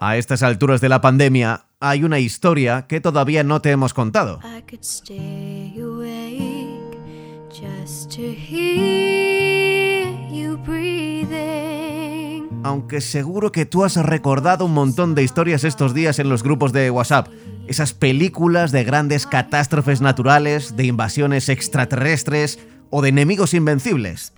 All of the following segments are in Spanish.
A estas alturas de la pandemia hay una historia que todavía no te hemos contado. Aunque seguro que tú has recordado un montón de historias estos días en los grupos de WhatsApp. Esas películas de grandes catástrofes naturales, de invasiones extraterrestres o de enemigos invencibles.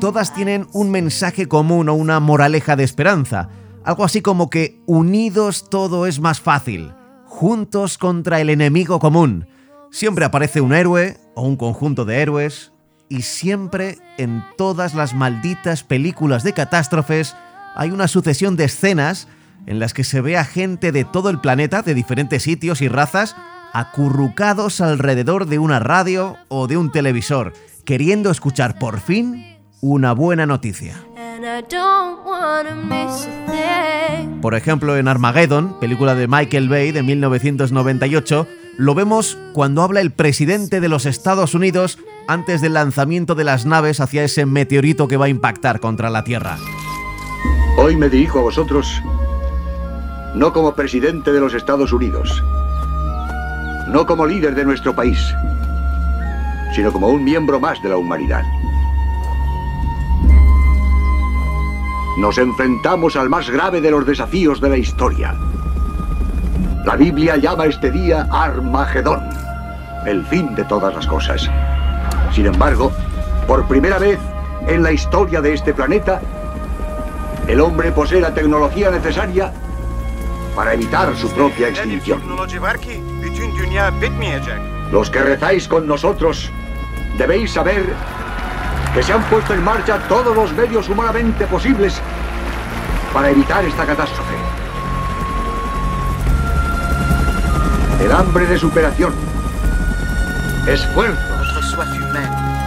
Todas tienen un mensaje común o una moraleja de esperanza, algo así como que unidos todo es más fácil, juntos contra el enemigo común. Siempre aparece un héroe o un conjunto de héroes, y siempre en todas las malditas películas de catástrofes hay una sucesión de escenas en las que se ve a gente de todo el planeta, de diferentes sitios y razas, acurrucados alrededor de una radio o de un televisor, queriendo escuchar por fin una buena noticia. Por ejemplo, en Armageddon, película de Michael Bay de 1998, lo vemos cuando habla el presidente de los Estados Unidos antes del lanzamiento de las naves hacia ese meteorito que va a impactar contra la Tierra. Hoy me dirijo a vosotros no como presidente de los Estados Unidos, no como líder de nuestro país, sino como un miembro más de la humanidad. Nos enfrentamos al más grave de los desafíos de la historia. La Biblia llama este día Armagedón, el fin de todas las cosas. Sin embargo, por primera vez en la historia de este planeta, el hombre posee la tecnología necesaria para evitar su propia extinción. Los que rezáis con nosotros debéis saber que se han puesto en marcha todos los medios humanamente posibles para evitar esta catástrofe. El hambre de superación, esfuerzos,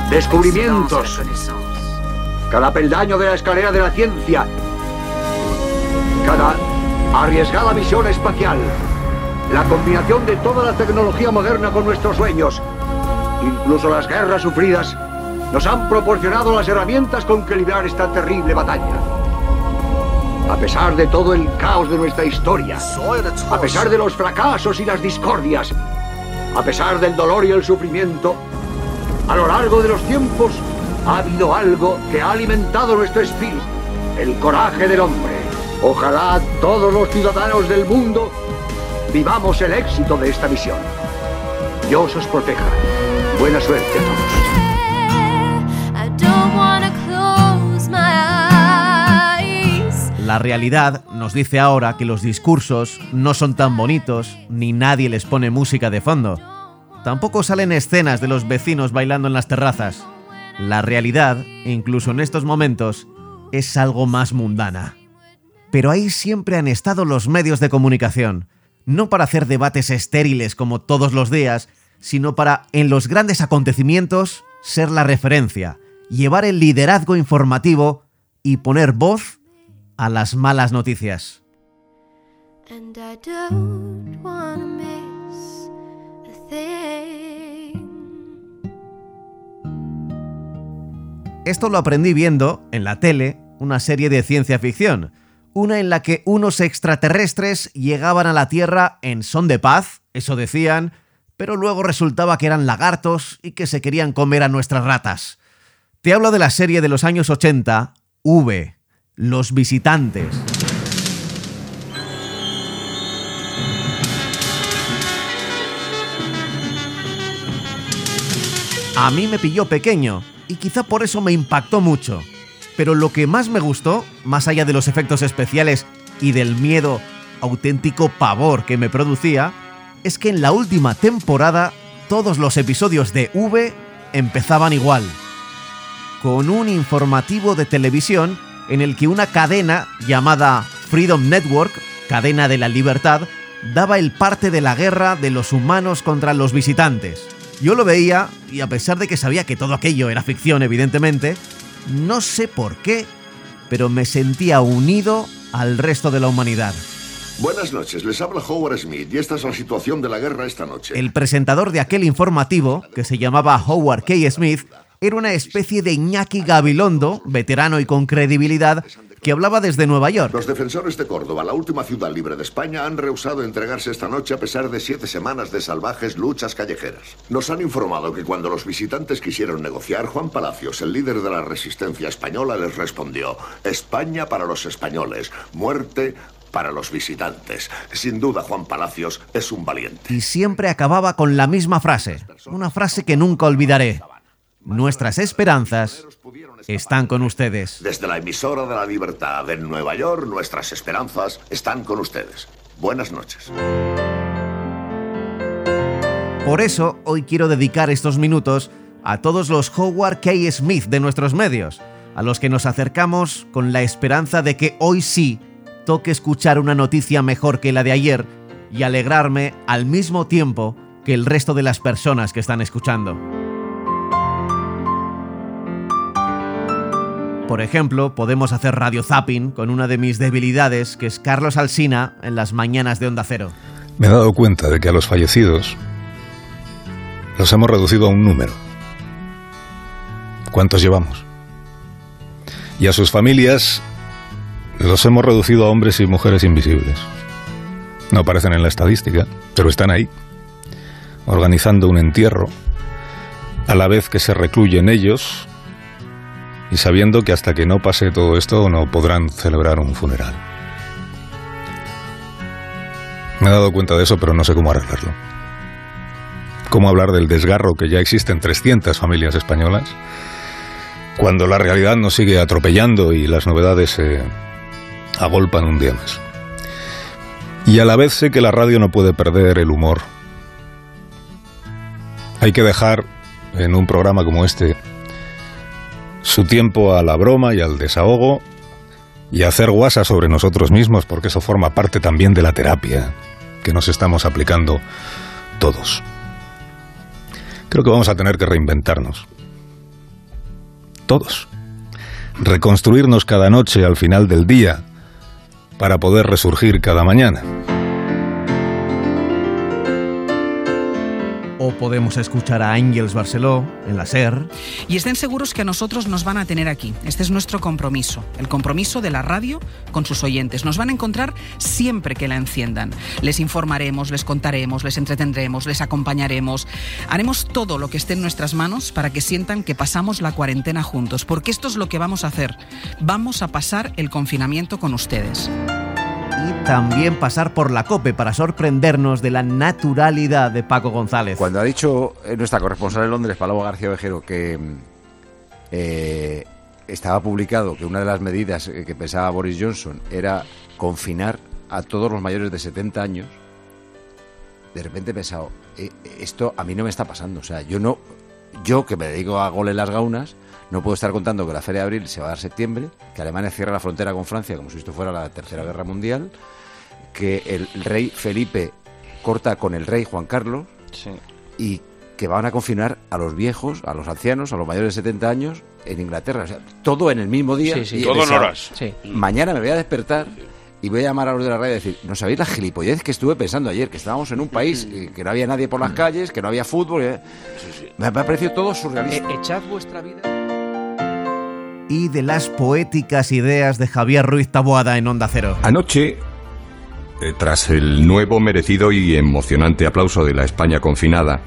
descubrimientos, cada peldaño de la escalera de la ciencia, cada arriesgada misión espacial, la combinación de toda la tecnología moderna con nuestros sueños, incluso las guerras sufridas nos han proporcionado las herramientas con que librar esta terrible batalla. A pesar de todo el caos de nuestra historia, a pesar de los fracasos y las discordias, a pesar del dolor y el sufrimiento, a lo largo de los tiempos ha habido algo que ha alimentado nuestro espíritu, el coraje del hombre. Ojalá todos los ciudadanos del mundo vivamos el éxito de esta misión. Dios os proteja. Buena suerte a todos. La realidad nos dice ahora que los discursos no son tan bonitos ni nadie les pone música de fondo. Tampoco salen escenas de los vecinos bailando en las terrazas. La realidad, incluso en estos momentos, es algo más mundana. Pero ahí siempre han estado los medios de comunicación, no para hacer debates estériles como todos los días, sino para, en los grandes acontecimientos, ser la referencia, llevar el liderazgo informativo y poner voz a las malas noticias. Esto lo aprendí viendo en la tele una serie de ciencia ficción, una en la que unos extraterrestres llegaban a la Tierra en son de paz, eso decían, pero luego resultaba que eran lagartos y que se querían comer a nuestras ratas. Te hablo de la serie de los años 80, V, los visitantes. A mí me pilló pequeño y quizá por eso me impactó mucho. Pero lo que más me gustó, más allá de los efectos especiales y del miedo, auténtico pavor que me producía, es que en la última temporada todos los episodios de V empezaban igual. Con un informativo de televisión en el que una cadena llamada Freedom Network, cadena de la libertad, daba el parte de la guerra de los humanos contra los visitantes. Yo lo veía y a pesar de que sabía que todo aquello era ficción, evidentemente, no sé por qué, pero me sentía unido al resto de la humanidad. Buenas noches, les habla Howard Smith y esta es la situación de la guerra esta noche. El presentador de aquel informativo, que se llamaba Howard K. Smith, era una especie de Iñaki Gabilondo, veterano y con credibilidad, que hablaba desde Nueva York. Los defensores de Córdoba, la última ciudad libre de España, han rehusado entregarse esta noche a pesar de siete semanas de salvajes luchas callejeras. Nos han informado que cuando los visitantes quisieron negociar, Juan Palacios, el líder de la resistencia española, les respondió, España para los españoles, muerte para los visitantes. Sin duda, Juan Palacios es un valiente. Y siempre acababa con la misma frase, una frase que nunca olvidaré. Nuestras esperanzas están con ustedes. Desde la emisora de la libertad en Nueva York, nuestras esperanzas están con ustedes. Buenas noches. Por eso, hoy quiero dedicar estos minutos a todos los Howard K. Smith de nuestros medios, a los que nos acercamos con la esperanza de que hoy sí toque escuchar una noticia mejor que la de ayer y alegrarme al mismo tiempo que el resto de las personas que están escuchando. Por ejemplo, podemos hacer radio zapping con una de mis debilidades, que es Carlos Alsina en las mañanas de Onda Cero. Me he dado cuenta de que a los fallecidos los hemos reducido a un número. ¿Cuántos llevamos? Y a sus familias los hemos reducido a hombres y mujeres invisibles. No aparecen en la estadística, pero están ahí, organizando un entierro, a la vez que se recluyen ellos y sabiendo que hasta que no pase todo esto no podrán celebrar un funeral. Me he dado cuenta de eso, pero no sé cómo arreglarlo. ¿Cómo hablar del desgarro que ya existen 300 familias españolas cuando la realidad nos sigue atropellando y las novedades se agolpan un día más? Y a la vez sé que la radio no puede perder el humor. Hay que dejar en un programa como este su tiempo a la broma y al desahogo y hacer guasa sobre nosotros mismos, porque eso forma parte también de la terapia que nos estamos aplicando todos. Creo que vamos a tener que reinventarnos. Todos. Reconstruirnos cada noche al final del día para poder resurgir cada mañana. O podemos escuchar a Ángels Barceló en la SER. Y estén seguros que a nosotros nos van a tener aquí. Este es nuestro compromiso, el compromiso de la radio con sus oyentes. Nos van a encontrar siempre que la enciendan. Les informaremos, les contaremos, les entretendremos, les acompañaremos. Haremos todo lo que esté en nuestras manos para que sientan que pasamos la cuarentena juntos, porque esto es lo que vamos a hacer. Vamos a pasar el confinamiento con ustedes y también pasar por la COPE para sorprendernos de la naturalidad de Paco González. Cuando ha dicho nuestra corresponsal en Londres, Paloma García Vejero, que eh, estaba publicado que una de las medidas que pensaba Boris Johnson era confinar a todos los mayores de 70 años, de repente he pensado, eh, esto a mí no me está pasando. O sea, yo no, yo que me dedico a gole las gaunas, no puedo estar contando que la Feria de Abril se va a dar septiembre, que Alemania cierra la frontera con Francia como si esto fuera la Tercera Guerra Mundial, que el rey Felipe corta con el rey Juan Carlos y que van a confinar a los viejos, a los ancianos, a los mayores de 70 años en Inglaterra. O sea, todo en el mismo día. Sí, todo en horas. Mañana me voy a despertar y voy a llamar a los de la radio y decir, ¿no sabéis la gilipollez que estuve pensando ayer? Que estábamos en un país que no había nadie por las calles, que no había fútbol. Eh". Me ha parecido todo surrealista. E-, echad vuestra vida y de las poéticas ideas de Javier Ruiz Taboada en Onda Cero. Anoche, eh, tras el nuevo, merecido y emocionante aplauso de la España confinada,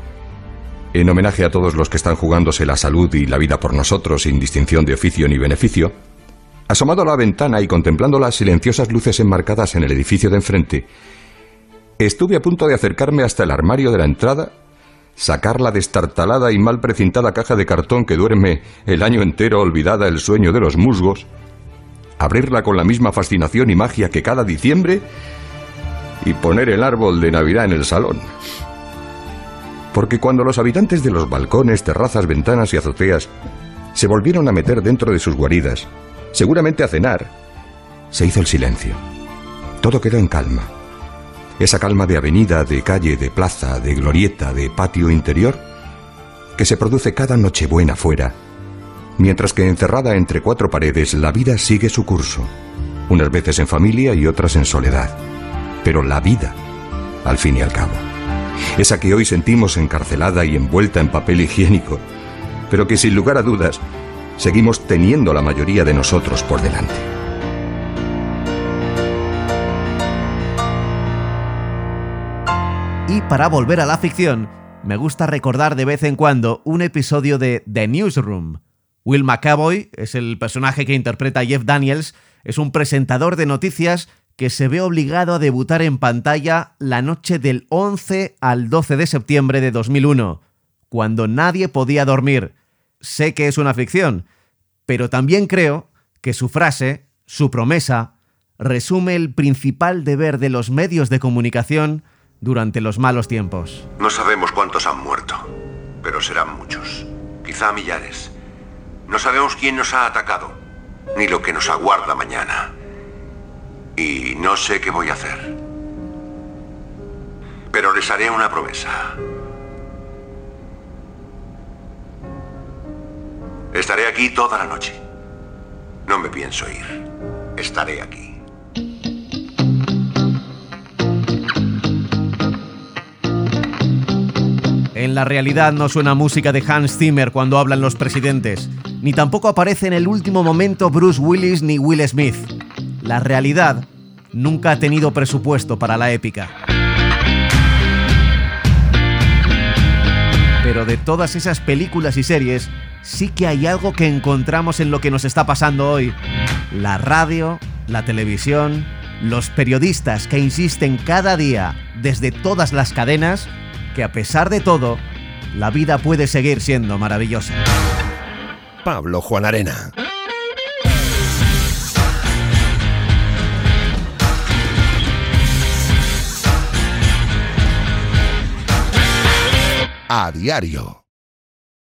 en homenaje a todos los que están jugándose la salud y la vida por nosotros sin distinción de oficio ni beneficio, asomado a la ventana y contemplando las silenciosas luces enmarcadas en el edificio de enfrente, estuve a punto de acercarme hasta el armario de la entrada sacar la destartalada y mal precintada caja de cartón que duerme el año entero olvidada el sueño de los musgos, abrirla con la misma fascinación y magia que cada diciembre y poner el árbol de Navidad en el salón. Porque cuando los habitantes de los balcones, terrazas, ventanas y azoteas se volvieron a meter dentro de sus guaridas, seguramente a cenar, se hizo el silencio. Todo quedó en calma esa calma de avenida, de calle, de plaza, de glorieta, de patio interior, que se produce cada Nochebuena fuera, mientras que encerrada entre cuatro paredes la vida sigue su curso, unas veces en familia y otras en soledad. Pero la vida, al fin y al cabo. Esa que hoy sentimos encarcelada y envuelta en papel higiénico, pero que sin lugar a dudas seguimos teniendo la mayoría de nosotros por delante. Para volver a la ficción, me gusta recordar de vez en cuando un episodio de The Newsroom. Will McAvoy es el personaje que interpreta Jeff Daniels, es un presentador de noticias que se ve obligado a debutar en pantalla la noche del 11 al 12 de septiembre de 2001, cuando nadie podía dormir. Sé que es una ficción, pero también creo que su frase, su promesa, resume el principal deber de los medios de comunicación durante los malos tiempos. No sabemos cuántos han muerto, pero serán muchos, quizá millares. No sabemos quién nos ha atacado, ni lo que nos aguarda mañana. Y no sé qué voy a hacer. Pero les haré una promesa. Estaré aquí toda la noche. No me pienso ir. Estaré aquí. La realidad no suena música de Hans Zimmer cuando hablan los presidentes, ni tampoco aparece en el último momento Bruce Willis ni Will Smith. La realidad nunca ha tenido presupuesto para la épica. Pero de todas esas películas y series, sí que hay algo que encontramos en lo que nos está pasando hoy. La radio, la televisión, los periodistas que insisten cada día desde todas las cadenas que a pesar de todo, la vida puede seguir siendo maravillosa. Pablo Juan Arena. A diario.